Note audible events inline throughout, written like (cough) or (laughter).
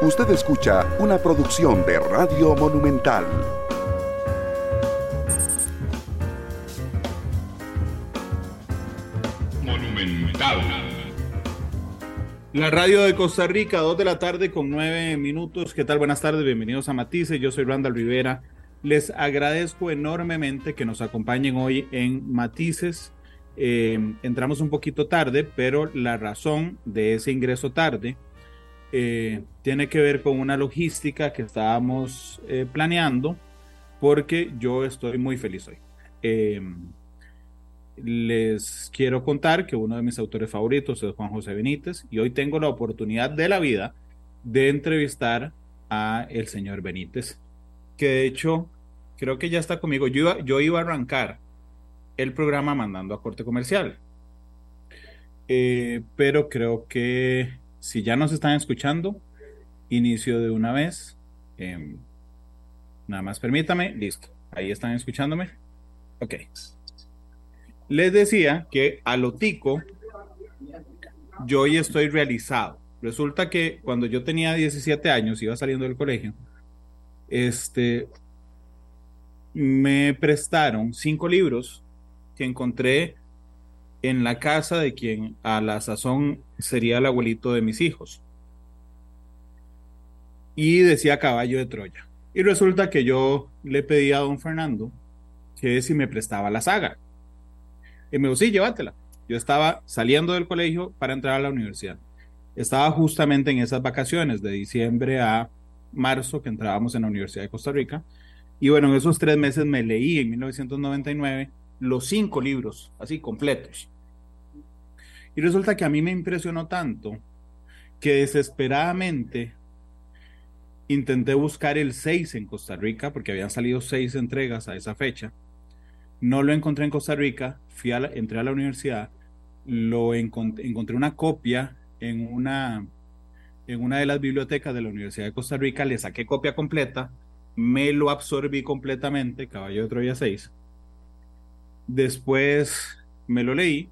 Usted escucha una producción de Radio Monumental. Monumental. La radio de Costa Rica, 2 de la tarde con 9 minutos. ¿Qué tal? Buenas tardes, bienvenidos a Matices. Yo soy Randall Rivera. Les agradezco enormemente que nos acompañen hoy en Matices. Eh, entramos un poquito tarde, pero la razón de ese ingreso tarde eh, tiene que ver con una logística que estábamos eh, planeando, porque yo estoy muy feliz hoy. les quiero contar que uno de mis autores favoritos es Juan José Benítez y hoy tengo la oportunidad de la vida de entrevistar a el señor Benítez que de hecho creo que ya está conmigo. Yo iba, yo iba a arrancar el programa mandando a corte comercial. Eh, pero creo que si ya nos están escuchando, inicio de una vez. Em, nada más permítame, listo. Ahí están escuchándome. Ok. Les decía que a lo tico, yo hoy estoy realizado. Resulta que cuando yo tenía 17 años, iba saliendo del colegio, este, me prestaron cinco libros que encontré en la casa de quien a la sazón sería el abuelito de mis hijos. Y decía caballo de Troya. Y resulta que yo le pedí a don Fernando que si me prestaba la saga. Y me dijo, sí, llévatela. Yo estaba saliendo del colegio para entrar a la universidad. Estaba justamente en esas vacaciones de diciembre a marzo que entrábamos en la Universidad de Costa Rica. Y bueno, en esos tres meses me leí en 1999 los cinco libros, así completos. Y resulta que a mí me impresionó tanto que desesperadamente intenté buscar el 6 en Costa Rica, porque habían salido seis entregas a esa fecha. No lo encontré en Costa Rica, fui a entré a la universidad, lo encontré una copia en una en una de las bibliotecas de la Universidad de Costa Rica, le saqué copia completa, me lo absorbí completamente, Caballo de Troya 6. Después me lo leí.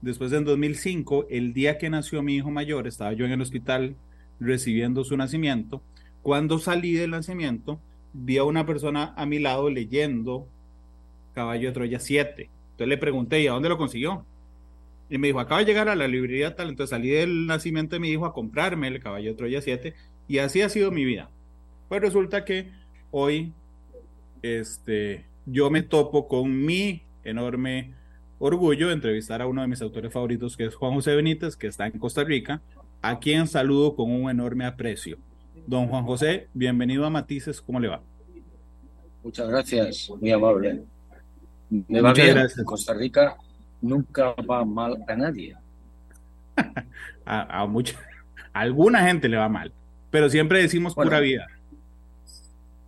Después en 2005, el día que nació mi hijo mayor, estaba yo en el hospital recibiendo su nacimiento. Cuando salí del nacimiento, vi a una persona a mi lado leyendo Caballo de Troya 7. Entonces le pregunté, ¿y a dónde lo consiguió? Y me dijo, acaba de llegar a la librería tal, entonces salí del nacimiento de mi hijo a comprarme el caballo de Troya 7 y así ha sido mi vida. Pues resulta que hoy este, yo me topo con mi enorme orgullo entrevistar a uno de mis autores favoritos, que es Juan José Benítez, que está en Costa Rica, a quien saludo con un enorme aprecio. Don Juan José, bienvenido a Matices, ¿cómo le va? Muchas gracias, muy amable. Me va bien. Gracias. Costa Rica nunca va mal a nadie. (laughs) a, mucha, alguna gente le va mal, pero siempre decimos pura vida.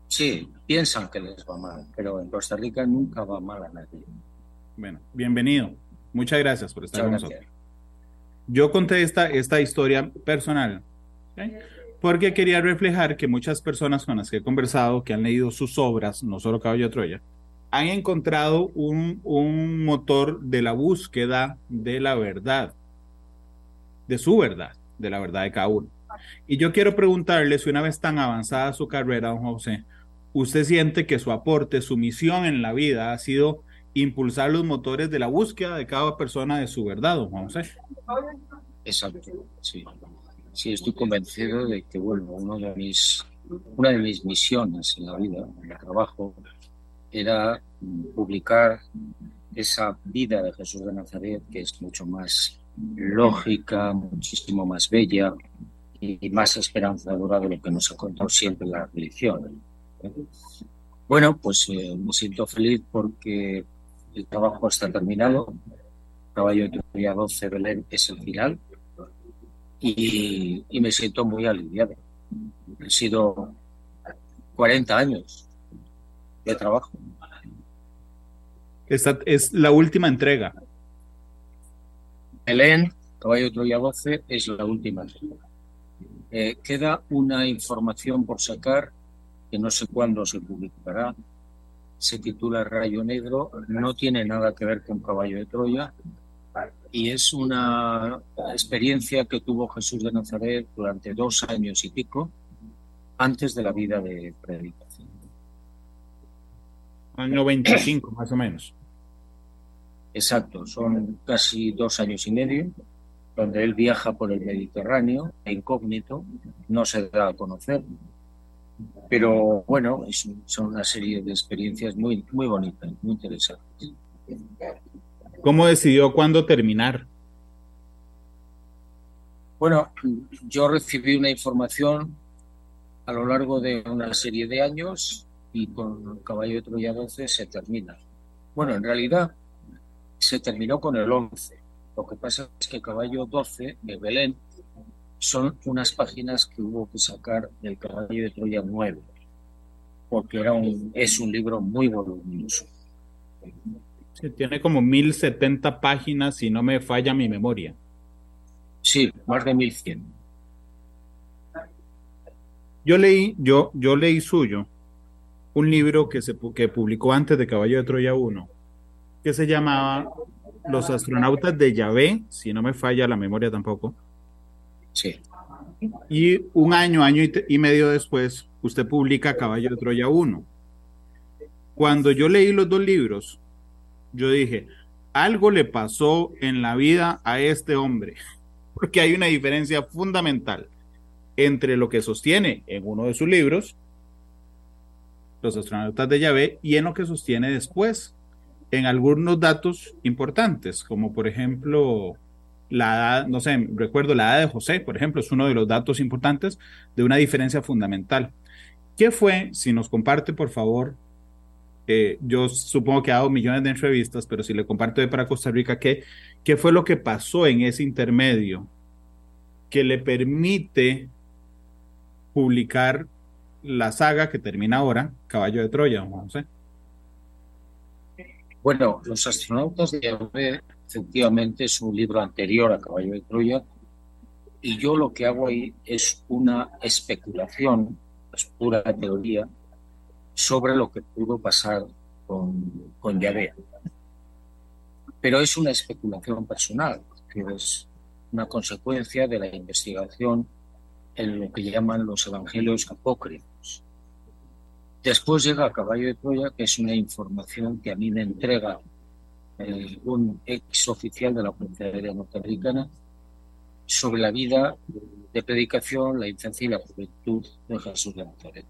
Sí, piensan que les va mal, pero en Costa Rica nunca va mal a nadie. Bueno, bienvenido. Muchas gracias por estar con nosotros. Yo conté esta, esta historia personal porque quería reflejar que muchas personas con las que he conversado, que han leído sus obras, no solo Caballo de Troya, han encontrado un, un motor de la búsqueda de la verdad, de su verdad, de la verdad de cada uno. Y yo quiero preguntarle si una vez tan avanzada su carrera, don José, usted siente que su aporte, su misión en la vida ha sido impulsar los motores de la búsqueda de cada persona de su verdad, don José. Exacto, sí. Sí, estoy convencido de que, bueno, uno de mis, una de mis misiones en la vida, en el trabajo, era publicar esa vida de Jesús de Nazaret, que es mucho más lógica, muchísimo más bella y más esperanzadora de lo que nos ha contado siempre la religión. Bueno, pues eh, me siento feliz porque el trabajo está terminado. Caballo de Teoría 12 Belén es el final y, y me siento muy aliviado. Han sido 40 años de trabajo. Esta es la última entrega. Belén, Caballo Troya 12, es la última entrega. Eh, queda una información por sacar que no sé cuándo se publicará. Se titula Rayo Negro, no tiene nada que ver con Caballo de Troya y es una experiencia que tuvo Jesús de Nazaret durante dos años y pico antes de la vida de predicación. Año 25, más o menos. Exacto, son casi dos años y medio, donde él viaja por el Mediterráneo, incógnito, no se da a conocer. Pero bueno, es, son una serie de experiencias muy, muy bonitas, muy interesantes. ¿Cómo decidió cuándo terminar? Bueno, yo recibí una información a lo largo de una serie de años y con Caballo de Troya 12 se termina. Bueno, en realidad se terminó con el 11. Lo que pasa es que Caballo 12 de Belén son unas páginas que hubo que sacar del Caballo de Troya 9, porque era un, es un libro muy voluminoso. tiene como 1070 páginas, si no me falla mi memoria. Sí, más de 1100. Yo leí, yo, yo leí suyo un libro que se que publicó antes de Caballo de Troya 1, que se llamaba Los astronautas de Yahvé, si no me falla la memoria tampoco. Sí. Y un año, año y, medio después, usted publica Caballo de Troya 1. Cuando yo leí los dos libros, yo dije, algo le pasó en la vida a este hombre (laughs) porque hay una diferencia fundamental entre lo que sostiene en uno de sus libros, Los astronautas de Yahvé, y en lo que sostiene después, en algunos datos importantes, como por ejemplo la edad, no sé, recuerdo la edad de José, por ejemplo, es uno de los datos importantes de una diferencia fundamental. ¿Qué fue, si nos comparte, por favor, eh, yo supongo que ha dado millones de entrevistas, pero si le comparto para Costa Rica, ¿qué, ¿qué fue lo que pasó en ese intermedio que le permite publicar la saga que termina ahora, Caballo de Troya, no sé? Bueno, Los astronautas de Yahvé efectivamente es un libro anterior a Caballo de Troya y yo lo que hago ahí es una especulación, es pura teoría, sobre lo que pudo pasar con, con Yahvé. Pero es una especulación personal, que es una consecuencia de la investigación en lo que llaman los evangelios apócrifos. Después llega Caballo de Troya, que es una información que a mí me entrega un ex oficial de la Policía Aérea Norteamericana sobre la vida de predicación, la infancia y la juventud de Jesús de Nazaret.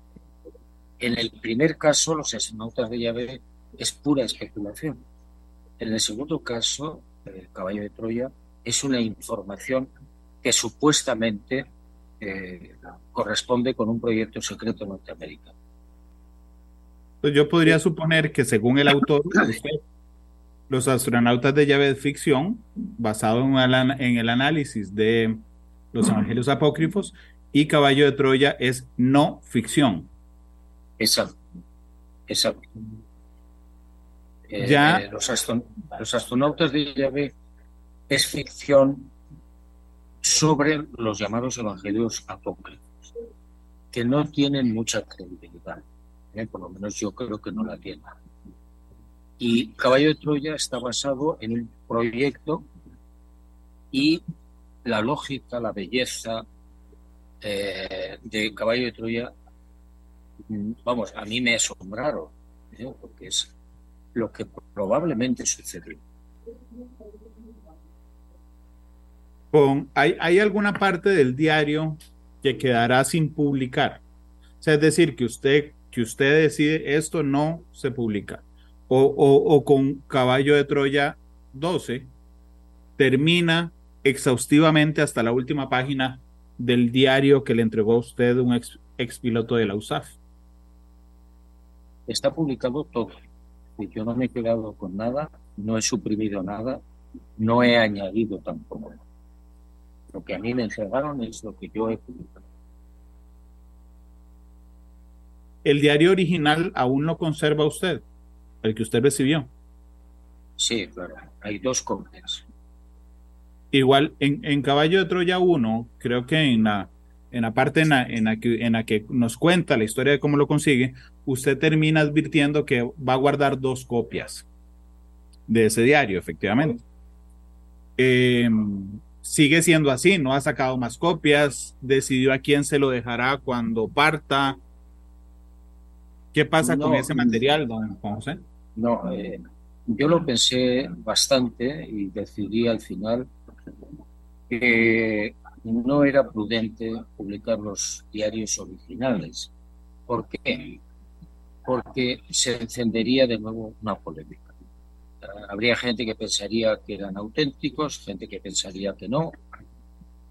En el primer caso, los astronautas de Yahvé es pura especulación. En el segundo caso, el caballo de Troya, es una información que supuestamente eh, corresponde con un proyecto secreto norteamericano. Pues yo podría suponer que según el autor, (coughs) los astronautas de llave de ficción, basado en el, en el análisis de los evangelios apócrifos, y Caballo de Troya es no ficción. Exacto. Exacto. Ya. Eh, los, los, astronautas de llave es ficción sobre los llamados evangelios apócrifos, que no tienen mucha credibilidad. ¿eh? Por lo menos yo creo que no la tienen. Y Caballo de Troya está basado en un proyecto y la lógica, la belleza eh, de Caballo de Troya vamos, a mí me asombraron, ¿eh? porque es lo que probablemente sucedió. Con, ¿hay, ¿Hay alguna parte del diario que quedará sin publicar? Es decir, que usted, que usted decide esto no se publica. O, o, o con Caballo de Troya 12 termina exhaustivamente hasta la última página del diario que le entregó a usted un ex, ex piloto de la USAF está publicado todo. Yo no me he quedado con nada, no he suprimido nada, no he añadido tampoco. Lo que a mí me entregaron es lo que yo he publicado. ¿El diario original aún lo conserva usted? ¿El que usted recibió? Sí, claro. Hay dos copias. Igual, en, en Caballo de Troya 1, creo que en la en la parte en la, que, en la que nos cuenta la historia de cómo lo consigue, usted termina advirtiendo que va a guardar dos copias de ese diario, efectivamente. Eh, sigue siendo así, no ha sacado más copias, decidió a quién se lo dejará cuando parta. ¿Qué pasa con ese material, don José? No, eh, yo lo pensé bastante y decidí al final que no era prudente publicar los diarios originales. ¿Por qué? Porque se encendería de nuevo una polémica. Habría gente que pensaría que eran auténticos, gente que pensaría que no,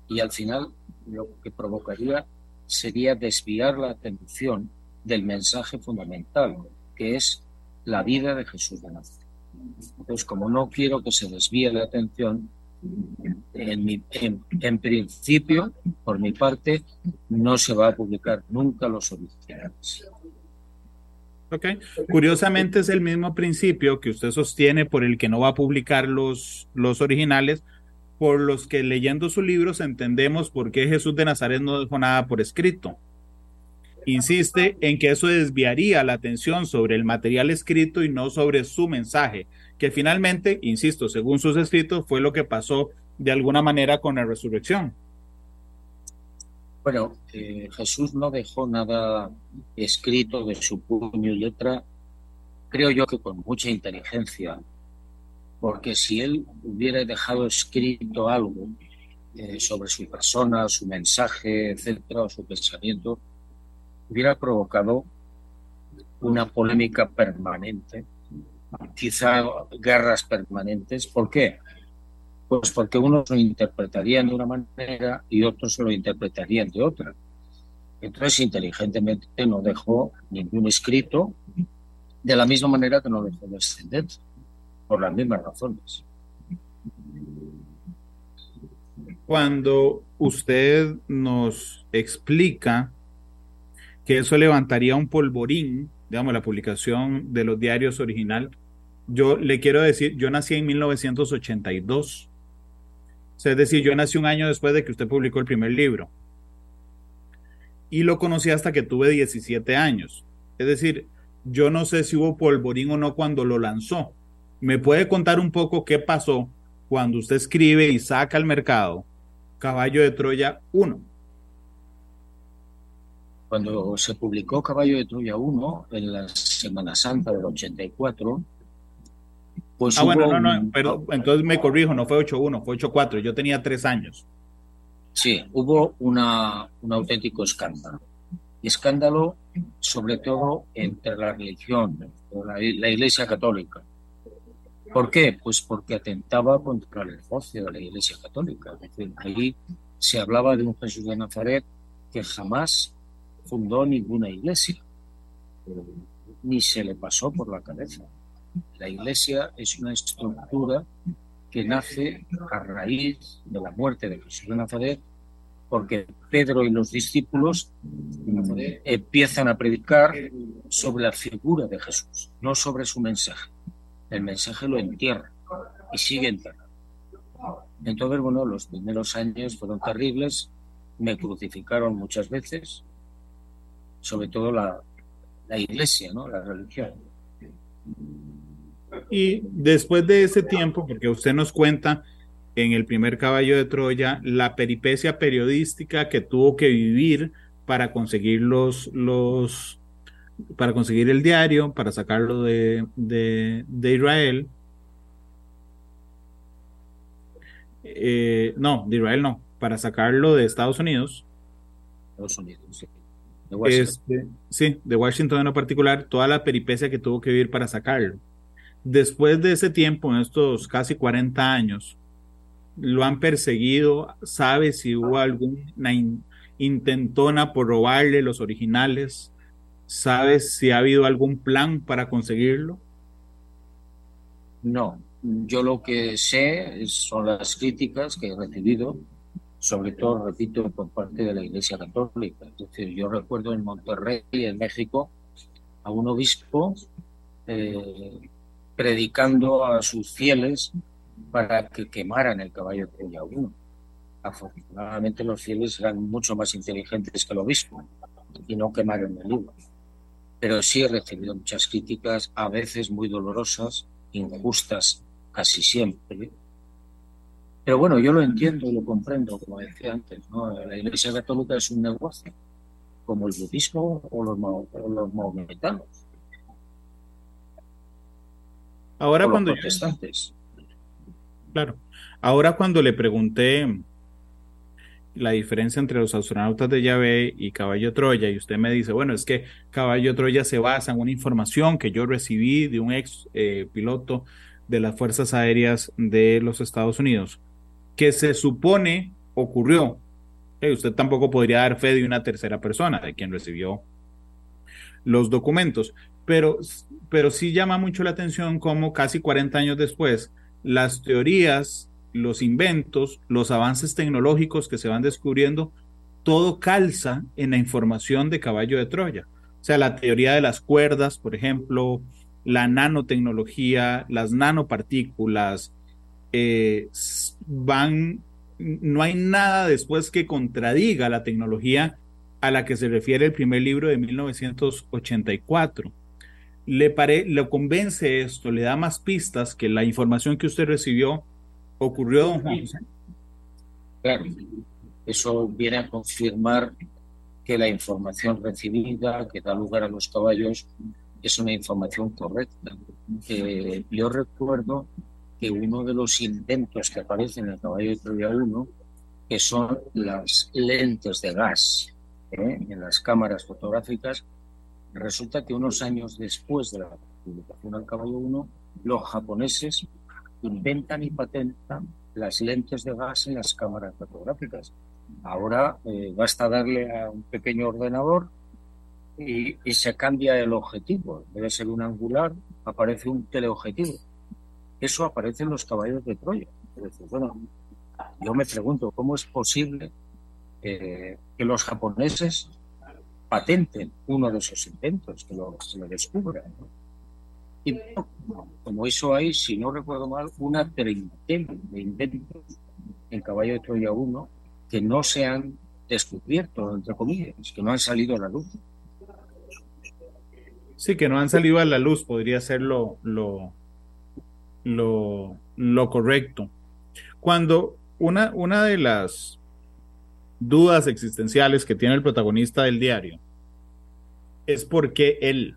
y al final lo que provocaría sería desviar la atención del mensaje fundamental, que es la vida de Jesús de Nazaret. Entonces, como no quiero que se desvíe la atención, en, principio, por mi parte, no se va a publicar nunca los originales. Ok. Curiosamente es el mismo principio que usted sostiene por el que no va a publicar los, los originales, por los que leyendo sus libros entendemos por qué Jesús de Nazaret no dejó nada por escrito. Insiste en que eso desviaría la atención sobre el material escrito y no sobre su mensaje, que finalmente, insisto, según sus escritos, fue lo que pasó de alguna manera con la resurrección. Bueno, eh, Jesús no dejó nada escrito de su puño y letra, creo yo que con mucha inteligencia, porque si él hubiera dejado escrito algo eh, sobre su persona, su mensaje, etcétera, o su pensamiento, hubiera provocado una polémica permanente quizá guerras permanentes. ¿Por qué? Pues porque unos lo interpretarían de una manera y otros lo interpretarían de otra. Entonces, inteligentemente no dejó ningún escrito, de la misma manera que no dejó descendencia, por las mismas razones. Cuando usted nos explica que eso levantaría un polvorín, digamos, la publicación de los diarios original, yo le quiero decir, yo nací en 1982. es decir, yo nací un año después de que usted publicó el primer libro. Y lo conocí hasta que tuve 17 años. Es decir, yo no sé si hubo polvorín o no cuando lo lanzó. ¿Me puede contar un poco qué pasó cuando usted escribe y saca al mercado Caballo de Troya 1? Cuando se publicó Caballo de Troya 1 en la Semana Santa del 84, pues ah, bueno, no, no, pero entonces me corrijo, no fue 8-1, fue 8-4, yo tenía tres años. Sí, hubo una, un auténtico escándalo. Escándalo sobre todo entre la religión, la, Iglesia Católica. ¿Por qué? Pues porque atentaba contra el negocio de la Iglesia Católica. Es decir, ahí se hablaba de un Jesús de Nazaret que jamás fundó ninguna iglesia, ni se le pasó por la cabeza. La Iglesia es una estructura que nace a raíz de la muerte de Jesús de Nazaret, porque Pedro y los discípulos empiezan a predicar sobre la figura de Jesús, no sobre su mensaje. El mensaje lo entierra y sigue enterrado. Entonces, bueno, los primeros años fueron terribles, me crucificaron muchas veces, sobre todo la, la iglesia, ¿no? la religión. Y después de ese tiempo, porque usted nos cuenta en el primer caballo de Troya la peripecia periodística que tuvo que vivir para conseguir los, los para conseguir el diario, para sacarlo de, de, Israel. Eh, no, de Israel no, para sacarlo de Estados Unidos. Estados Unidos, sí. Este, sí, de Washington en particular, toda la peripecia que tuvo que vivir para sacarlo. Después de ese tiempo, en estos casi 40 años, lo han perseguido, sabe si hubo alguna intentona por robarle los originales, sabe si ha habido algún plan para conseguirlo. No, yo lo que sé son las críticas que he recibido, sobre todo, repito, por parte de la Iglesia Católica. Es decir, yo recuerdo en Monterrey, en México, a un obispo eh, predicando a sus fieles para que quemaran el caballo de 1. Afortunadamente los fieles eran mucho más inteligentes que el obispo y no quemaron el libro. Pero sí he recibido muchas críticas, a veces muy dolorosas, injustas casi siempre, Pero bueno, yo lo entiendo y lo comprendo, como decía antes. ¿no? La Iglesia Católica es un negocio, como el budismo o los, o los maometanos. Ahora cuando claro. Ahora cuando le pregunté la diferencia entre los astronautas de Yahvé y Caballo Troya y usted me dice, bueno, es que Caballo Troya se basa en una información que yo recibí de un ex eh, piloto de las Fuerzas Aéreas de los Estados Unidos, que se supone ocurrió. Eh, usted tampoco podría dar fe de una tercera persona, de quien recibió los documentos, pero, pero sí llama mucho la atención cómo casi 40 años después las teorías, los inventos, los avances tecnológicos que se van descubriendo, todo calza en la información de caballo de Troya. O sea, la teoría de las cuerdas, por ejemplo, la nanotecnología, las nanopartículas, eh, van, no hay nada después que contradiga la tecnología a la que se refiere el primer libro de 1984 le, pare, le convence esto, le da más pistas que la información que usted recibió ocurrió, don Juan Claro, eso viene a confirmar que la información recibida que da lugar a los caballos es una información correcta. Eh, yo recuerdo que uno de los inventos que aparecen en el caballo de Troya 1, que son las lentes de gas ¿eh? en las cámaras fotográficas, Resulta que unos años después de la publicación del caballo 1, los japoneses inventan y patentan las lentes de gas en las cámaras fotográficas. Ahora eh, basta darle a un pequeño ordenador y, se cambia el objetivo. Debe ser un angular, aparece un teleobjetivo. Eso aparece en los caballos de Troya. bueno, yo me pregunto, ¿cómo es posible eh, que los japoneses patenten uno de esos inventos, que lo, se lo descubran. Y como eso hay, si no recuerdo mal, una treintena de inventos en Caballo de Troya 1 que no se han descubierto, entre comillas, que no han salido a la luz. Sí, que no han salido a la luz, podría ser lo, lo, lo, lo correcto. Cuando una, una de las dudas existenciales que tiene el protagonista del diario es porque él.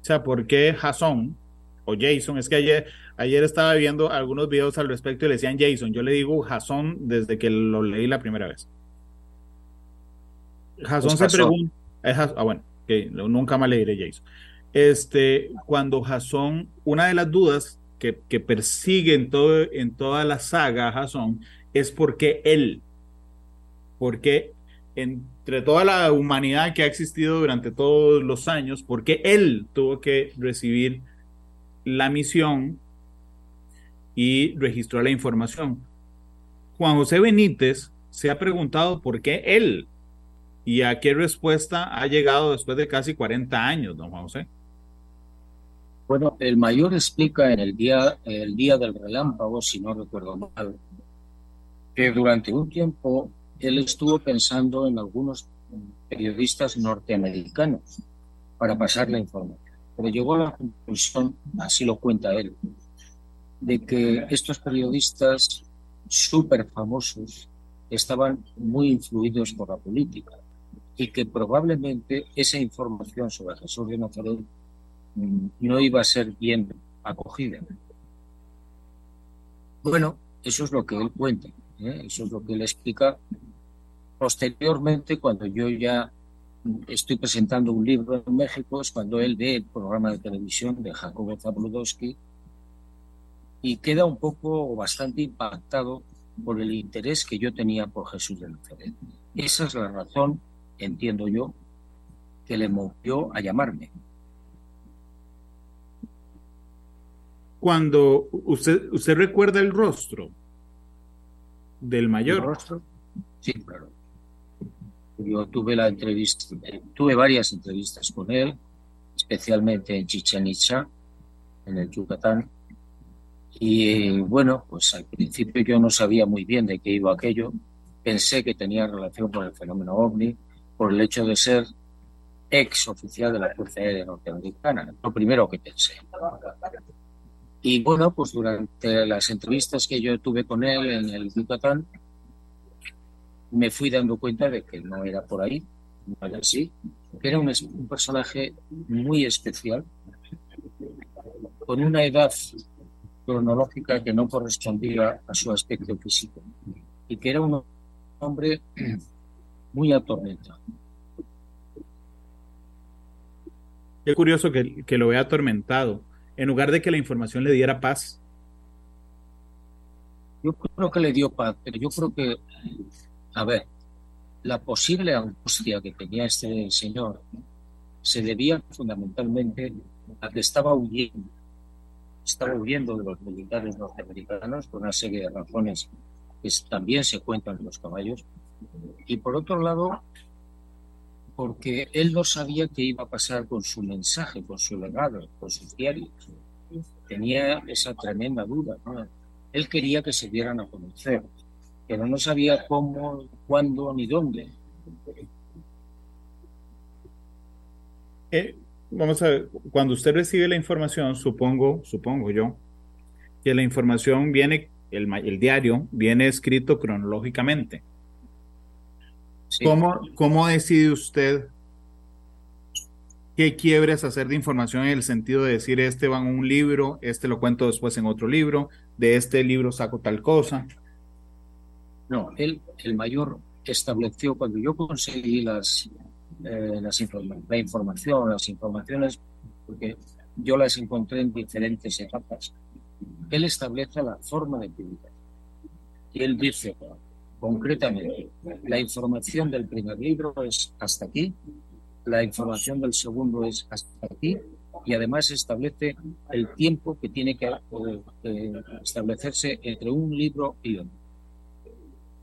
O sea, porque Jason o Jason, es que ayer, ayer estaba viendo algunos videos al respecto y le decían Jason, yo le digo Jason desde que lo leí la primera vez. Jason se pregunta, ah bueno, que nunca más le diré Jason. Este, cuando Jason, una de las dudas que, persigue en, todo, en toda la saga Jason es porque él, porque entre toda la humanidad que ha existido durante todos los años, porque él tuvo que recibir la misión y registró la información. Juan José Benítez se ha preguntado por qué él y a qué respuesta ha llegado después de casi 40 años, don Juan José. Bueno, el mayor explica en el día, el día del relámpago, si no recuerdo mal, que durante un tiempo él estuvo pensando en algunos periodistas norteamericanos para pasar la información, pero llegó a la conclusión, así lo cuenta él, de que estos periodistas súper famosos estaban muy influidos por la política y que probablemente esa información sobre Jesús de Nazaret no iba a ser bien acogida. Bueno, eso es lo que él cuenta, ¿eh? eso es lo que él explica Posteriormente, cuando yo ya estoy presentando un libro en México, es cuando él ve el programa de televisión de Jacobo Zabludowski y queda un poco bastante impactado por el interés que yo tenía por Jesús de Nazaret. Esa es la razón, entiendo yo, que le movió a llamarme. Cuando usted, usted recuerda el rostro del mayor. ¿El rostro? Sí, claro. Yo tuve la entrevista, tuve varias entrevistas con él, especialmente en Chichen Itza, en el Yucatán. Y bueno, pues al principio yo no sabía muy bien de qué iba aquello. Pensé que tenía relación con el fenómeno ovni por el hecho de ser ex oficial de la Fuerza Aérea Norteamericana. Lo primero que pensé. Y bueno, pues durante las entrevistas que yo tuve con él en el Yucatán, me fui dando cuenta de que no era por ahí, no era así, que era un, personaje muy especial, con una edad cronológica que no correspondía a su aspecto físico y que era un hombre muy atormentado. Qué curioso que, que lo vea atormentado, en lugar de que la información le diera paz. Yo creo que le dio paz, pero yo creo que, a ver, la posible angustia que tenía este señor se debía fundamentalmente a que estaba huyendo. Estaba huyendo de los militares norteamericanos por una serie de razones que también se cuentan en los caballos. Y por otro lado, porque él no sabía qué iba a pasar con su mensaje, con su legado, con sus diarios. Tenía esa tremenda duda. Él quería que se dieran a conocer, pero no sabía cómo, cuándo ni dónde. Eh, vamos a ver, cuando usted recibe la información, supongo, supongo yo, que la información viene, el, el diario viene escrito cronológicamente. ¿Cómo, ¿Cómo decide usted qué quiebres hacer de información en el sentido de decir, este va en un libro, este lo cuento después en otro libro, de este libro saco tal cosa? No, él, el mayor estableció, cuando yo conseguí las, eh, las la información, las informaciones, porque yo las encontré en diferentes etapas, él establece la forma de publicar. Y él dice, Concretamente, la información del primer libro es hasta aquí, la información del segundo es hasta aquí, y además establece el tiempo que tiene que eh, establecerse entre un libro y otro.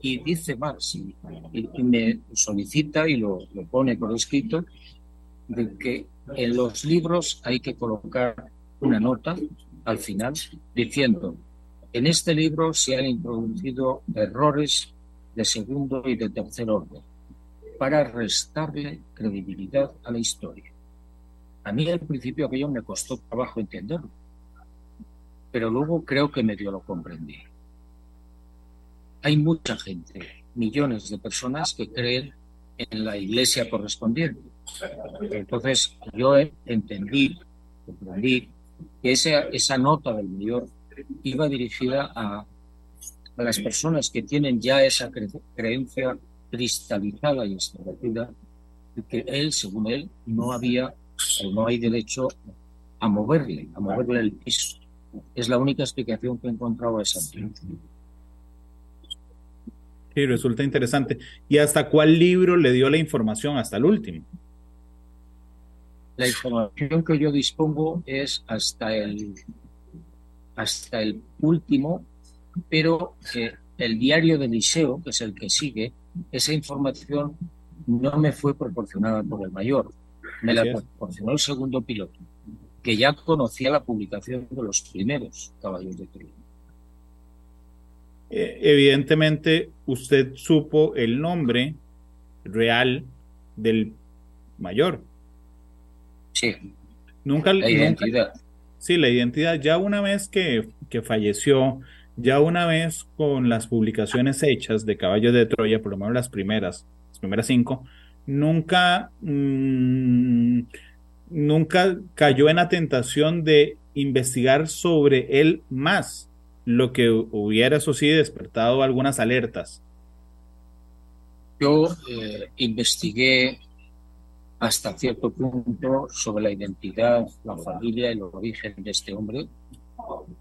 Y dice más, y, me solicita y lo, lo pone por escrito, de que en los libros hay que colocar una nota al final diciendo, en este libro se han introducido errores de segundo y de tercer orden, para restarle credibilidad a la historia. A mí al principio aquello me costó trabajo entenderlo, pero luego creo que medio lo comprendí. Hay mucha gente, millones de personas que creen en la iglesia correspondiente. Entonces yo entendí, comprendí que esa, esa nota del mayor iba dirigida a a las personas que tienen ya esa creencia cristalizada y establecida de que él, según él, no había o no hay derecho a moverle, a moverle el piso. Es la única explicación que he encontrado a esa Sí, resulta interesante. ¿Y hasta cuál libro le dio la información? Hasta el último. La información que yo dispongo es hasta el hasta el último pero eh, el diario del liceo, que es el que sigue, esa información no me fue proporcionada por el mayor, me la proporcionó el segundo piloto, que ya conocía la publicación de los primeros caballos de Troya. Eh, evidentemente, usted supo el nombre real del mayor. Sí. Nunca la identidad. sí, la identidad. Ya una vez que, que falleció, ya una vez con las publicaciones hechas de Caballos de Troya, por lo menos las primeras, las primeras cinco, nunca, mm, nunca cayó en la tentación de investigar sobre él más, lo que hubiera, eso sí, despertado algunas alertas. Yo eh, investigué hasta cierto punto sobre la identidad, la familia y los origen de este hombre,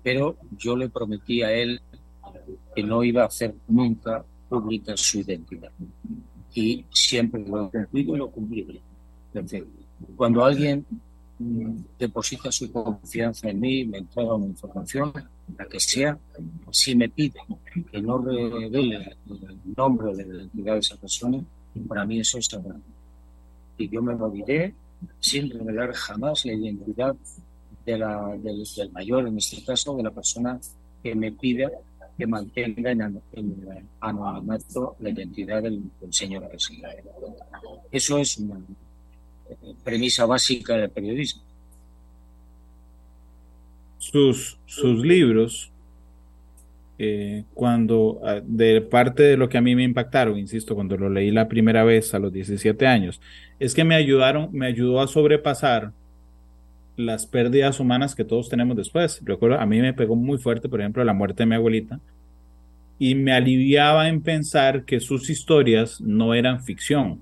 pero yo le prometí a él que no iba a hacer nunca pública su identidad. Y siempre lo he cumplido y lo cumpliré. Cuando alguien deposita su confianza en mí, me entrega una información, la que sea, si me pide que no revele el nombre o la identidad de esa persona, para mí eso es sagrado. Y yo me moriré sin revelar jamás la identidad de la, del, mayor, en este caso, de la persona que me pide que mantenga en, anonimato la identidad del, señor presidente. Eso es una eh, premisa básica del periodismo. sus, sus libros, eh, cuando ah, de parte de lo que a mí me impactaron, insisto, cuando lo leí la primera vez a los 17 años, es que me ayudaron, me ayudó a sobrepasar las pérdidas humanas que todos tenemos después. Recuerdo, a mí me pegó muy fuerte, por ejemplo, la muerte de mi abuelita, y me aliviaba en pensar que sus historias no eran ficción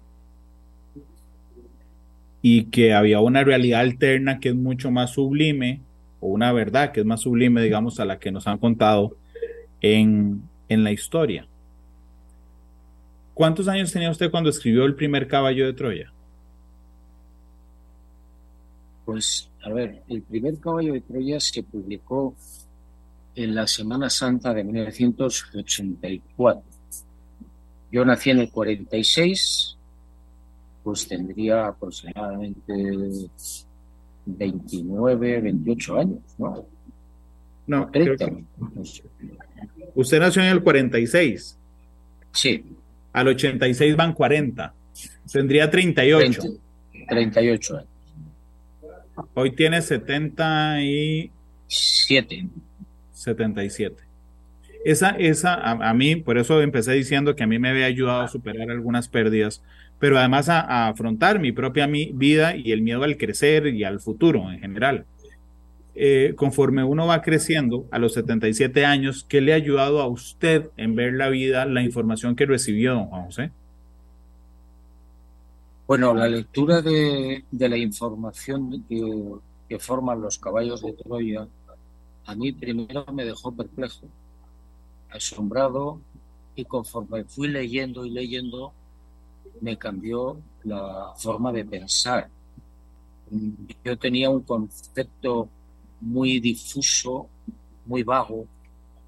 y que había una realidad alterna que es mucho más sublime, o una verdad que es más sublime, digamos, a la que nos han contado en, en la historia. ¿Cuántos años tenía usted cuando escribió el primer caballo de Troya? Pues, a ver, el primer caballo de Troya se publicó en la Semana Santa de 1984. Yo nací en el 46, pues tendría aproximadamente 29, 28 años, ¿no? No, 30. Usted nació en el 46. Sí. Al 86 van 40. Tendría 38. 38 años. Hoy tiene 77. 77. Esa, esa, a, mí, por eso empecé diciendo que a mí me había ayudado a superar algunas pérdidas, pero además a, afrontar mi propia vida y el miedo al crecer y al futuro en general. Eh, conforme uno va creciendo a los 77 años, ¿qué le ha ayudado a usted en ver la vida, la información que recibió, don Juan José? Bueno, la lectura de, la información que, forman los caballos de Troya, a mí primero me dejó perplejo, asombrado, y conforme fui leyendo y leyendo, me cambió la forma de pensar. Yo tenía un concepto muy difuso, muy vago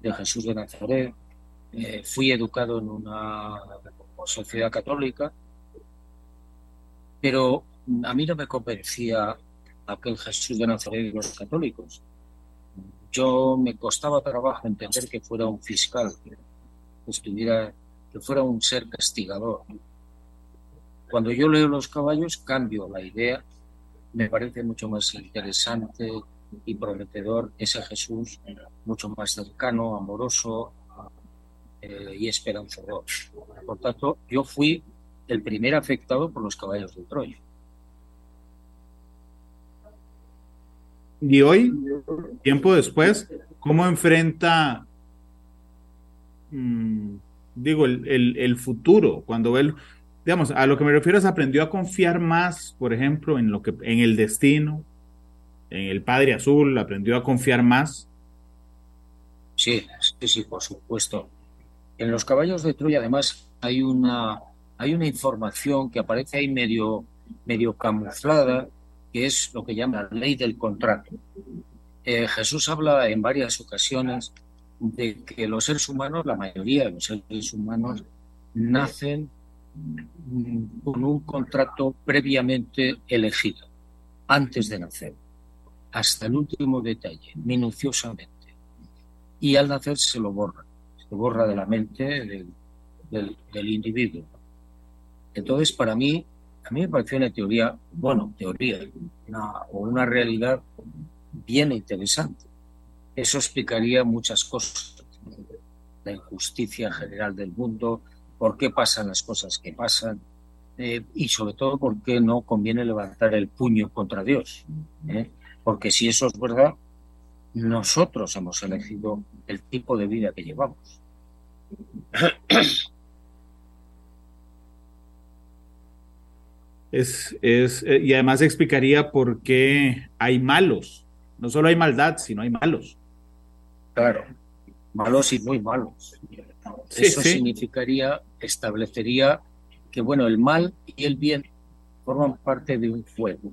de Jesús de Nazaret. Eh, fui educado en una sociedad católica, pero a mí no me convencía aquel Jesús de Nazaret de los católicos. Yo me costaba trabajo entender que fuera un fiscal, que estuviera, que fuera un ser castigador. Cuando yo leo los caballos cambio la idea, me parece mucho más interesante, y prometedor ese Jesús mucho más cercano, amoroso eh, y esperanzador. Por tanto, yo fui el primer afectado por los caballos de Troya. Y hoy, tiempo después, ¿cómo enfrenta, mm, digo, el, el, futuro? Cuando él, digamos, a lo que me refiero es aprendió a confiar más, por ejemplo, en lo que, en el destino, en el Padre Azul, aprendió a confiar más. Sí, sí, sí, por supuesto. En los caballos de Troya, además, hay una, hay una información que aparece ahí medio, medio camuflada, que es lo que llama la ley del contrato. Eh, Jesús habla en varias ocasiones de que los seres humanos, la mayoría de los seres humanos, nacen con un contrato previamente elegido, antes de nacer hasta el último detalle, minuciosamente. Y al nacer se lo borra, se borra de la mente del, individuo. Entonces, para mí, a mí me pareció una teoría, bueno, teoría, o una realidad bien interesante. Eso explicaría muchas cosas. La injusticia general del mundo, por qué pasan las cosas que pasan, eh, y sobre todo por qué no conviene levantar el puño contra Dios. ¿eh? Porque si eso es verdad, nosotros hemos elegido el tipo de vida que llevamos. (clears throat) Es, es, eh, y además explicaría por qué hay malos. No solo hay maldad, sino hay malos. Claro, malos y muy malos. Eso significaría, establecería que, bueno, el mal y el bien forman parte de un fuego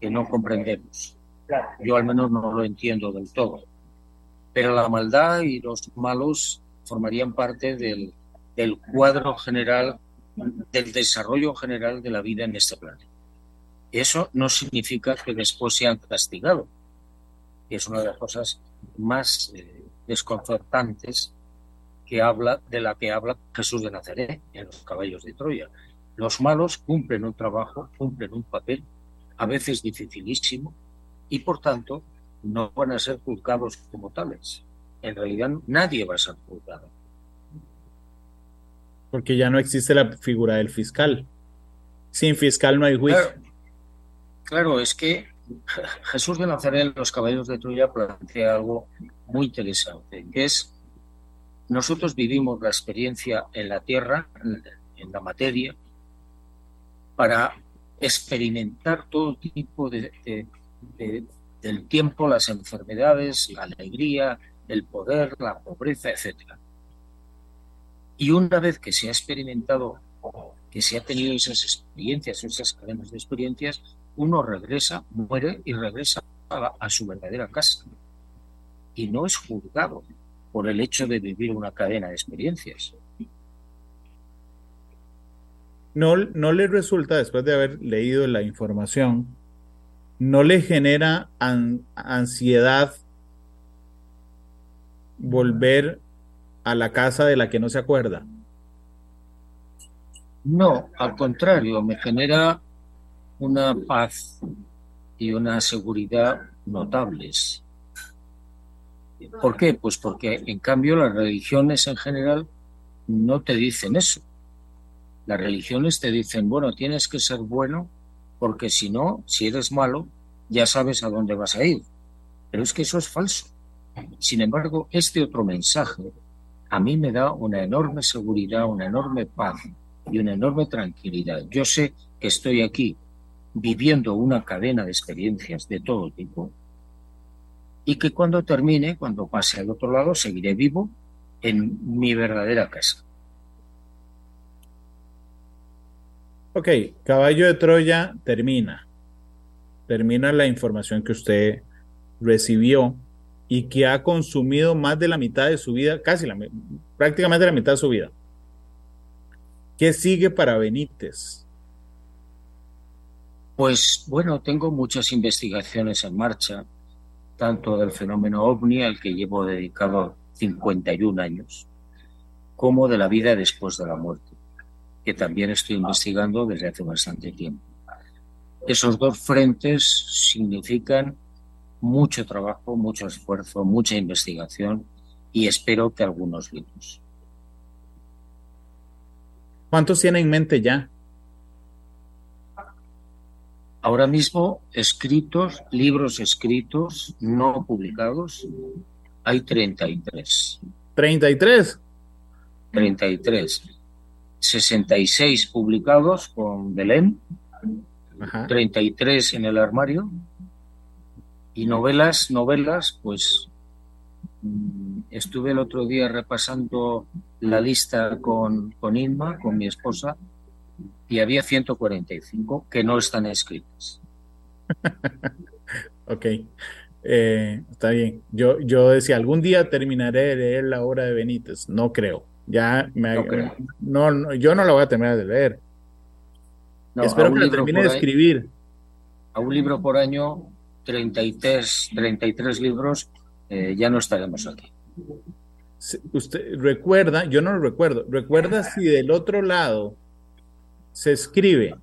que no comprendemos. Yo al menos no lo entiendo del todo. Pero la maldad y los malos formarían parte del, del cuadro general, del desarrollo general de la vida en este planeta. Eso no significa que después sean castigados. Y es una de las cosas más eh, desconcertantes que habla, de la que habla Jesús de Nazaret en los caballos de Troya. Los malos cumplen un trabajo, cumplen un papel, a veces dificilísimo, y por tanto no van a ser juzgados como tales. En realidad nadie va a ser juzgado. Porque ya no existe la figura del fiscal. Sin fiscal no hay juicio. Claro, es que (laughs) Jesús de Nazaret, los caballeros de Troya, plantea algo muy interesante, que es nosotros vivimos la experiencia en la tierra, en la materia, para experimentar todo tipo de, del tiempo, las enfermedades, la alegría, el poder, la pobreza, etc. Y una vez que se ha experimentado, que se ha tenido esas experiencias, esas cadenas de experiencias, uno regresa, muere y regresa a, su verdadera casa. Y no es juzgado por el hecho de vivir una cadena de experiencias. No, no le resulta, después de haber leído la información, no le genera ansiedad volver a la casa de la que no se acuerda. No, al contrario, me genera una paz y una seguridad notables. ¿Por qué? Pues porque en cambio las religiones en general no te dicen eso. Las religiones te dicen, bueno, tienes que ser bueno porque si no, si eres malo, ya sabes a dónde vas a ir. Pero es que eso es falso. Sin embargo, este otro mensaje a mí me da una enorme seguridad, una enorme paz y una enorme tranquilidad. Yo sé que estoy aquí viviendo una cadena de experiencias de todo tipo y que cuando termine, cuando pase al otro lado, seguiré vivo en mi verdadera casa. Ok, caballo de Troya termina. Termina la información que usted recibió y que ha consumido más de la mitad de su vida, casi la, prácticamente la mitad de su vida. ¿Qué sigue para Benítez? Pues bueno, tengo muchas investigaciones en marcha, tanto del fenómeno ovni, al que llevo dedicado 51 años, como de la vida después de la muerte, que también estoy investigando desde hace bastante tiempo. Esos dos frentes significan mucho trabajo, mucho esfuerzo, mucha investigación y espero que algunos libros. ¿Cuántos tiene en mente ya? Ahora mismo, escritos, libros escritos, no publicados, hay 33. ¿33? 33. 66 publicados con Belén, 33 en el armario, y novelas, novelas, pues mm, estuve el otro día repasando la lista con, con Inma, con mi esposa, y había 145 que no están escritas. (laughs) ok, eh, está bien. Yo, yo decía, algún día terminaré de leer la obra de Benítez. No creo. Ya me, no, no, yo no la voy a terminar de leer. Espero que la termine de escribir. A un libro por año, 33, 33 libros, eh, ya no estaremos aquí. Usted recuerda, yo no lo recuerdo, recuerda si del otro lado se escribe?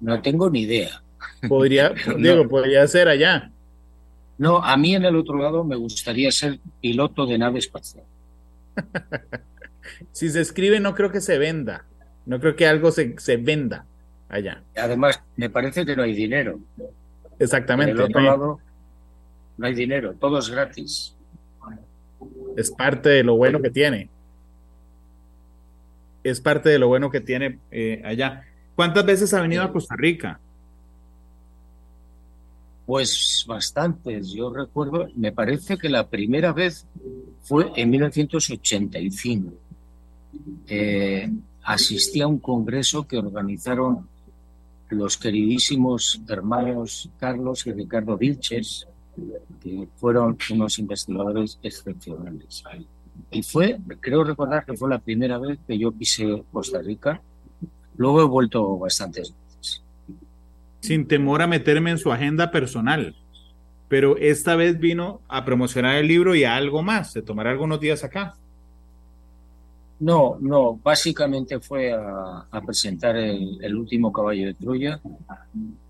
No tengo ni idea. Podría, (laughs) digo, podría ser allá. No, a mí en el otro lado me gustaría ser piloto de nave espacial. (laughs) si se escribe, no creo que se venda. No creo que algo se, se venda allá. Además, me parece que no hay dinero. Exactamente. En el otro lado no hay dinero, todo es gratis. Es parte de lo bueno que tiene es parte de lo bueno que tiene eh, allá. ¿Cuántas veces ha venido a Costa Rica? Pues bastantes. Yo recuerdo, me parece que la primera vez fue en 1985. Eh, asistí a un congreso que organizaron los queridísimos hermanos Carlos y Ricardo Vilches, que fueron unos investigadores excepcionales. Y fue, creo recordar que fue la primera vez que yo pisé Costa Rica. Luego he vuelto bastantes veces. Sin temor a meterme en su agenda personal. Pero esta vez vino a promocionar el libro y a algo más. Se tomará algunos días acá. No, no, básicamente fue a, presentar el, último caballo de Troya.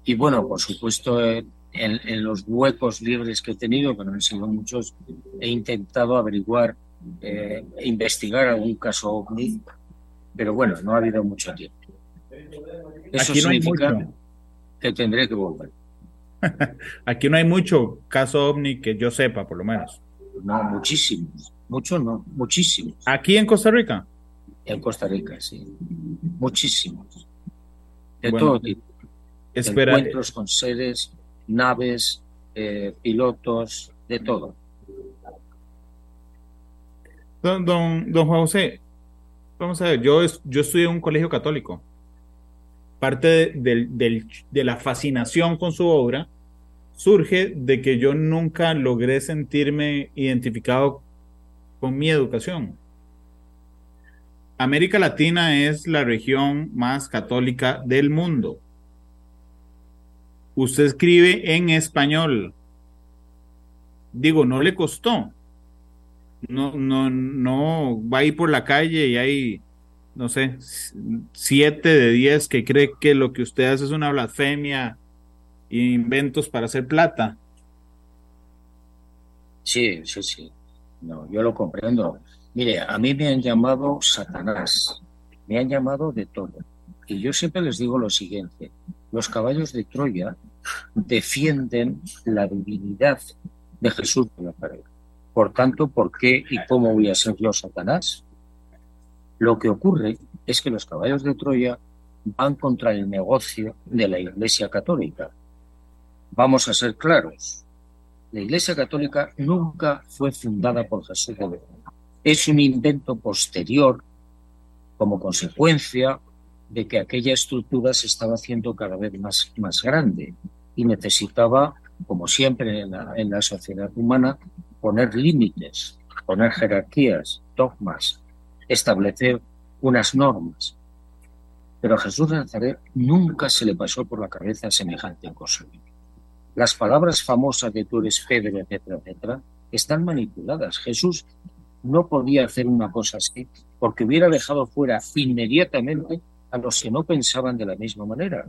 Y bueno, por supuesto, he, en, los huecos libres que he tenido, que no han sido muchos, he intentado averiguar, eh, investigar algún caso ovni, pero bueno, no ha habido mucho tiempo. Eso significa que tendré que volver. (laughs) Aquí no hay mucho caso ovni que yo sepa, por lo menos. No, muchísimos. Muchos no, muchísimos. ¿Aquí en Costa Rica? En Costa Rica, sí. Muchísimos. De todo tipo. Encuentros con seres, naves, eh, pilotos, de todo. Don, don, don Juan José, vamos a ver, yo, yo estudié en un colegio católico. Parte de la fascinación con su obra surge de que yo nunca logré sentirme identificado con mi educación. América Latina es la región más católica del mundo. Usted escribe en español. Digo, no le costó. No, no, no va a ir por la calle y hay, no sé, siete de diez que cree que lo que usted hace es una blasfemia e inventos para hacer plata. Sí, sí, sí. No, yo lo comprendo. Mire, a mí me han llamado Satanás, me han llamado de todo. Y yo siempre les digo lo siguiente, los caballos de Troya defienden la divinidad de Jesús de la pared. Por tanto, ¿por qué y cómo voy a ser yo Satanás? Lo que ocurre es que los caballos de Troya van contra el negocio de la Iglesia Católica. Vamos a ser claros. La Iglesia Católica nunca fue fundada por Jesús de es un invento posterior como consecuencia de que aquella estructura se estaba haciendo cada vez más, más grande y necesitaba, como siempre en la, en la sociedad humana, poner límites, poner jerarquías, dogmas, establecer unas normas. Pero a Jesús de Nazaret nunca se le pasó por la cabeza semejante cosa. Las palabras famosas de tú eres Pedro, etcétera, etcétera, están manipuladas. Jesús no podía hacer una cosa así porque hubiera dejado fuera inmediatamente a los que no pensaban de la misma manera.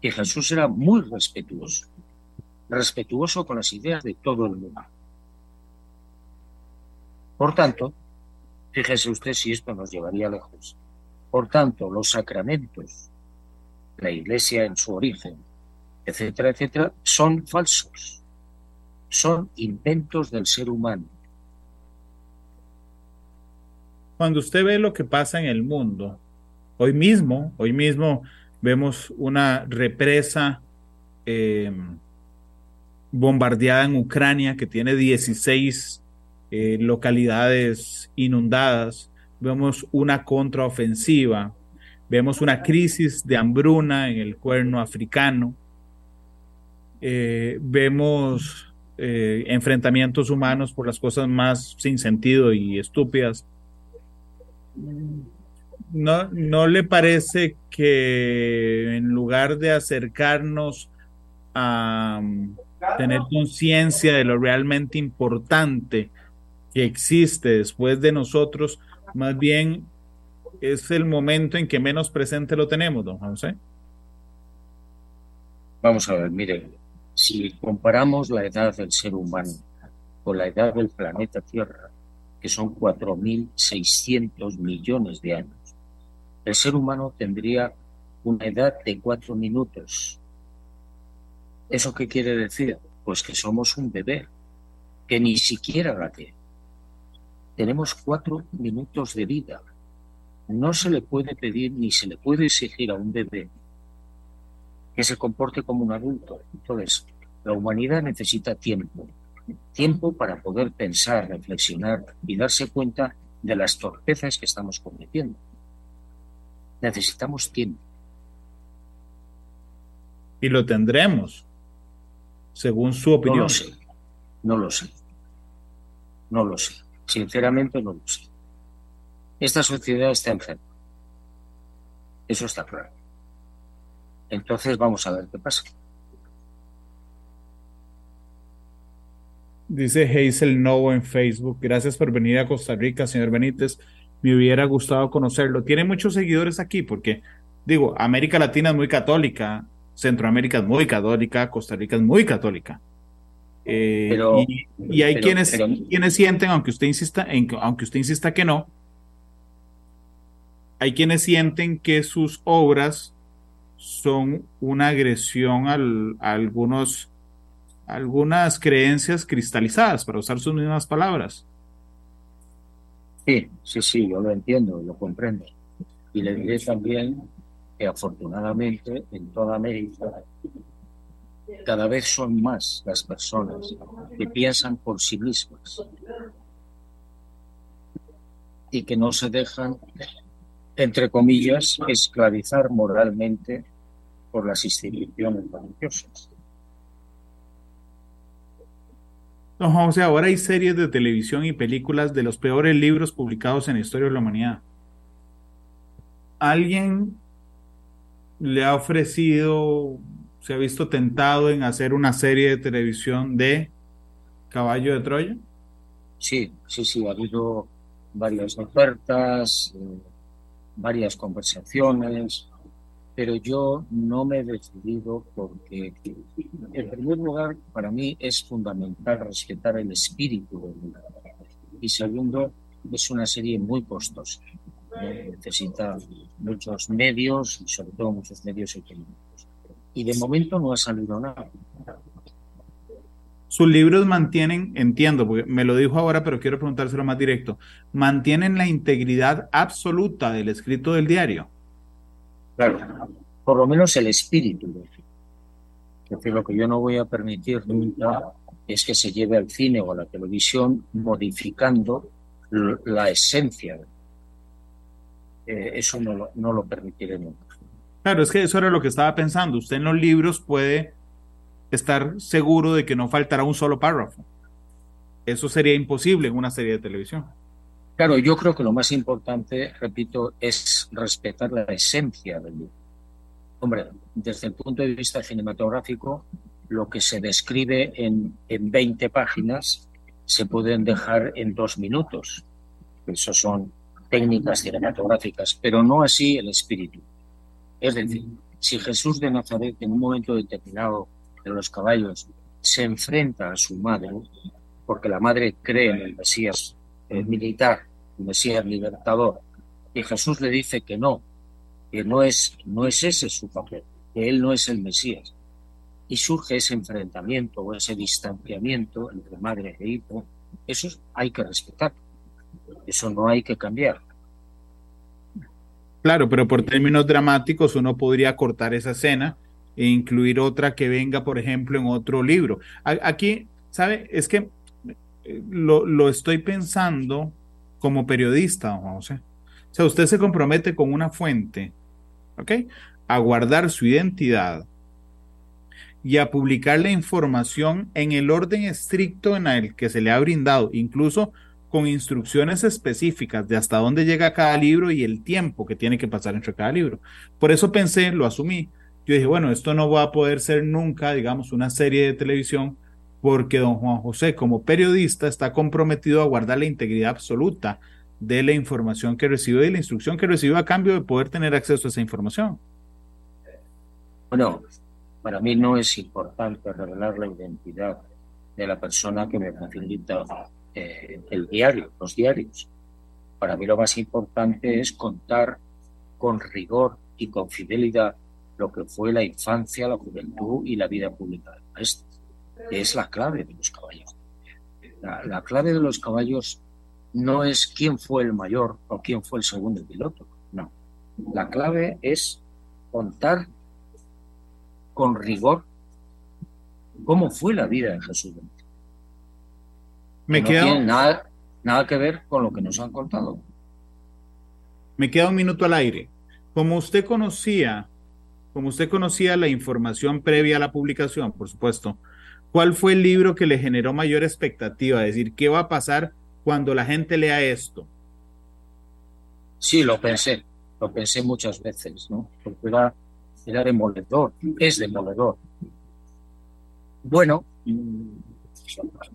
Y Jesús era muy respetuoso, respetuoso con las ideas de todo el mundo. Por tanto, fíjese usted si esto nos llevaría lejos. Por tanto, los sacramentos, la iglesia en su origen, etcétera, etcétera, son falsos, son inventos del ser humano. Cuando usted ve lo que pasa en el mundo, hoy mismo, hoy mismo vemos una represa em, bombardeada en Ucrania que tiene 16 eh, localidades inundadas, vemos una contraofensiva, vemos una crisis de hambruna en el cuerno africano, eh, vemos eh, enfrentamientos humanos por las cosas más sin sentido y estúpidas ¿no, ¿no le parece que en lugar de acercarnos a um, tener conciencia de lo realmente importante que existe después de nosotros, más bien es el momento en que menos presente lo tenemos, don José? Vamos a ver, mire, si comparamos la edad del ser humano con la edad del planeta Tierra, que son 4.600 millones de años. El ser humano tendría una edad de cuatro minutos. ¿Eso qué quiere decir? Pues que somos un bebé, que ni siquiera gatea. Tenemos cuatro minutos de vida. No se le puede pedir ni se le puede exigir a un bebé que se comporte como un adulto. Entonces, la humanidad necesita tiempo, tiempo para poder pensar, reflexionar y darse cuenta de las torpezas que estamos cometiendo. Necesitamos tiempo. Y lo tendremos, según su opinión. No lo sé, no lo sé. No lo sé. Sinceramente no lo sé. Esta sociedad está enferma. Eso está claro. Entonces vamos a ver qué pasa. Dice Hazel Novo en Facebook. Gracias por venir a Costa Rica, señor Benítez. Me hubiera gustado conocerlo. Tiene muchos seguidores aquí porque, digo, América Latina es muy católica Centroamérica es muy católica, Costa Rica es muy católica. Eh, y, hay quienes, quienes sienten, aunque usted insista, en, aunque usted insista que no, hay quienes sienten que sus obras son una agresión a algunos, algunas creencias cristalizadas, para usar sus mismas palabras. Sí, sí, sí, yo lo entiendo, lo comprendo. Y le diré también que afortunadamente en toda América cada vez son más las personas que piensan por sí mismas y que no se dejan, entre comillas, esclavizar moralmente por las instituciones religiosas. Don José, ahora hay series de televisión y películas de los peores libros publicados en la historia de la humanidad. ¿Alguien le ha ofrecido, se ha visto tentado en hacer una serie de televisión de Caballo de Troya? Sí, sí, sí, ha habido varias ofertas, eh, varias conversaciones, pero yo no me he decidido porque, en primer lugar, para mí es fundamental respetar el espíritu del. Y segundo, es una serie muy costosa. Necesita muchos medios y sobre todo muchos medios económicos. Y de momento no ha salido nada. Sus libros mantienen, entiendo, porque me lo dijo ahora, pero quiero preguntárselo más directo, mantienen la integridad absoluta del escrito del diario. Claro, por lo menos el espíritu. Es decir, lo que yo no voy a permitir nunca es que se lleve al cine o a la televisión modificando la esencia. Eh, eso no lo, no lo permitiré nunca. Claro, es que eso era lo que estaba pensando. Usted en los libros puede estar seguro de que no faltará un solo párrafo. Eso sería imposible en una serie de televisión. Claro, yo creo que lo más importante, repito, es respetar la esencia del libro. Hombre, desde el punto de vista cinematográfico, lo que se describe en, en 20 páginas se pueden dejar en dos minutos. Eso son técnicas cinematográficas, pero no así el espíritu. Es decir, si Jesús de Nazaret en un momento determinado de los caballos se enfrenta a su madre, porque la madre cree en el Mesías militar, Mesías libertador, y Jesús le dice que no, que no es, no es ese su papel, que él no es el Mesías. Y surge ese enfrentamiento o ese distanciamiento entre madre e hijo, eso hay que respetar, eso no hay que cambiar. Claro, pero por términos dramáticos uno podría cortar esa escena e incluir otra que venga, por ejemplo, en otro libro. Aquí, ¿sabe? Es que lo, lo estoy pensando como periodista, don José. O sea, usted se compromete con una fuente, ¿ok? A guardar su identidad y a publicar la información en el orden estricto en el que se le ha brindado, incluso con instrucciones específicas de hasta dónde llega cada libro y el tiempo que tiene que pasar entre cada libro. Por eso pensé, lo asumí, yo dije, bueno, esto no va a poder ser nunca, digamos, una serie de televisión, porque don Juan José, como periodista, está comprometido a guardar la integridad absoluta de la información que recibe y la instrucción que recibe a cambio de poder tener acceso a esa información. Bueno, para mí no es importante revelar la identidad de la persona que me facilita eh, el diario, los diarios. Para mí lo más importante es contar con rigor y con fidelidad lo que fue la infancia, la juventud y la vida pública del maestro, que es la clave de los caballos. La, clave de los caballos no es quién fue el mayor o quién fue el segundo piloto, no. La clave es contar con rigor cómo fue la vida de Jesús. Me no tiene nada, nada que ver con lo que nos han contado. Me queda un minuto al aire. Como usted conocía como usted conocía la información previa a la publicación, por supuesto, ¿cuál fue el libro que le generó mayor expectativa? Es decir, ¿qué va a pasar cuando la gente lea esto? Sí, lo pensé, lo pensé muchas veces, ¿no? Porque era, era demoledor, es demoledor. Bueno,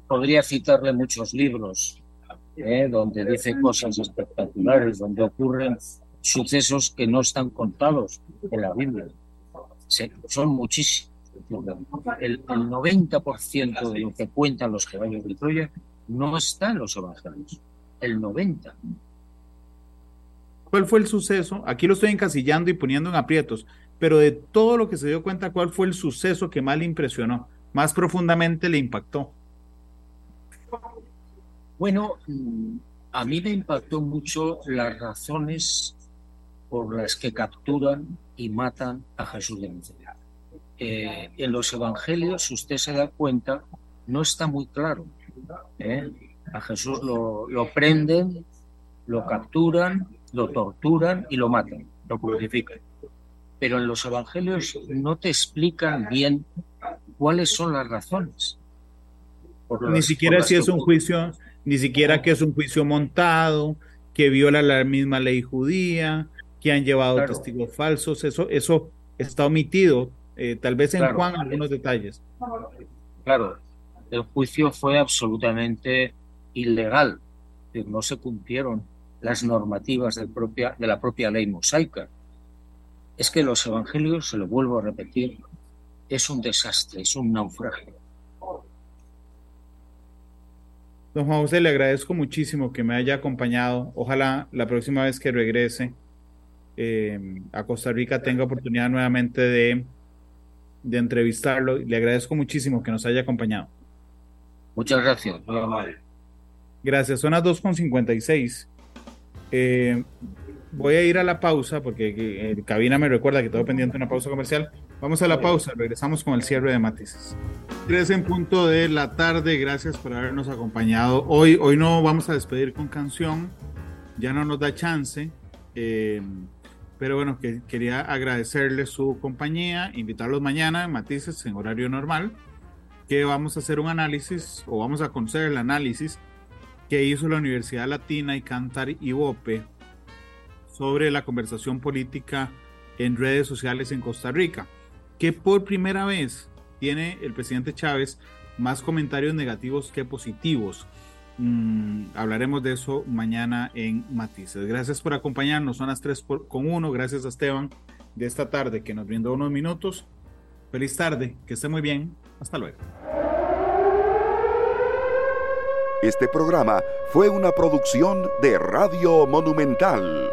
podría citarle muchos libros ¿eh? donde dice cosas espectaculares, donde ocurren sucesos que no están contados en la Biblia son muchísimos. El, 90% de lo que cuentan los caballos de Troya no está en los evangelios. El 90%. ¿Cuál fue el suceso? Aquí lo estoy encasillando y poniendo en aprietos, pero de todo lo que se dio cuenta, ¿cuál fue el suceso que más le impresionó, más profundamente le impactó? Bueno, a mí me impactó mucho las razones por las que capturan y matan a Jesús de Nazaret. Eh, en los evangelios, si usted se da cuenta, no está muy claro. ¿eh? A Jesús lo, lo prenden, lo capturan, lo torturan y lo matan, lo crucifican. Pero en los evangelios no te explican bien cuáles son las razones. Ni siquiera si es un juicio, ni siquiera que es un juicio montado, que viola la misma ley judía, que han llevado testigos falsos, eso, eso está omitido, eh, tal vez en Juan algunos detalles. Claro, el juicio fue absolutamente ilegal, no se cumplieron las normativas propia, de la propia ley mosaica. Es que los evangelios, se lo vuelvo a repetir, es un desastre, es un naufragio. Don Juan José, le agradezco muchísimo que me haya acompañado. Ojalá la próxima vez que regrese eh, a Costa Rica tenga oportunidad nuevamente de, de entrevistarlo. Le agradezco muchísimo que nos haya acompañado. Muchas gracias. Gracias. Son las 2.56. Eh, voy a ir a la pausa porque el cabina me recuerda que tengo pendiente una pausa comercial. Vamos a la pausa, regresamos con el cierre de matices. Tres en punto de la tarde, gracias por habernos acompañado. Hoy, hoy no vamos a despedir con canción, ya no nos da chance, eh, pero bueno, que, quería agradecerle su compañía, invitarlos mañana en matices en horario normal, que vamos a hacer un análisis o vamos a conocer el análisis que hizo la Universidad Latina y Cantar y Bope sobre la conversación política en redes sociales en Costa Rica, que por primera vez tiene el presidente Chávez más comentarios negativos que positivos. Mm, hablaremos de eso mañana en Matices. Gracias por acompañarnos. Son las 3 con 1. Gracias a Esteban de esta tarde que nos brindó unos minutos. Feliz tarde. Que esté muy bien. Hasta luego. Este programa fue una producción de Radio Monumental.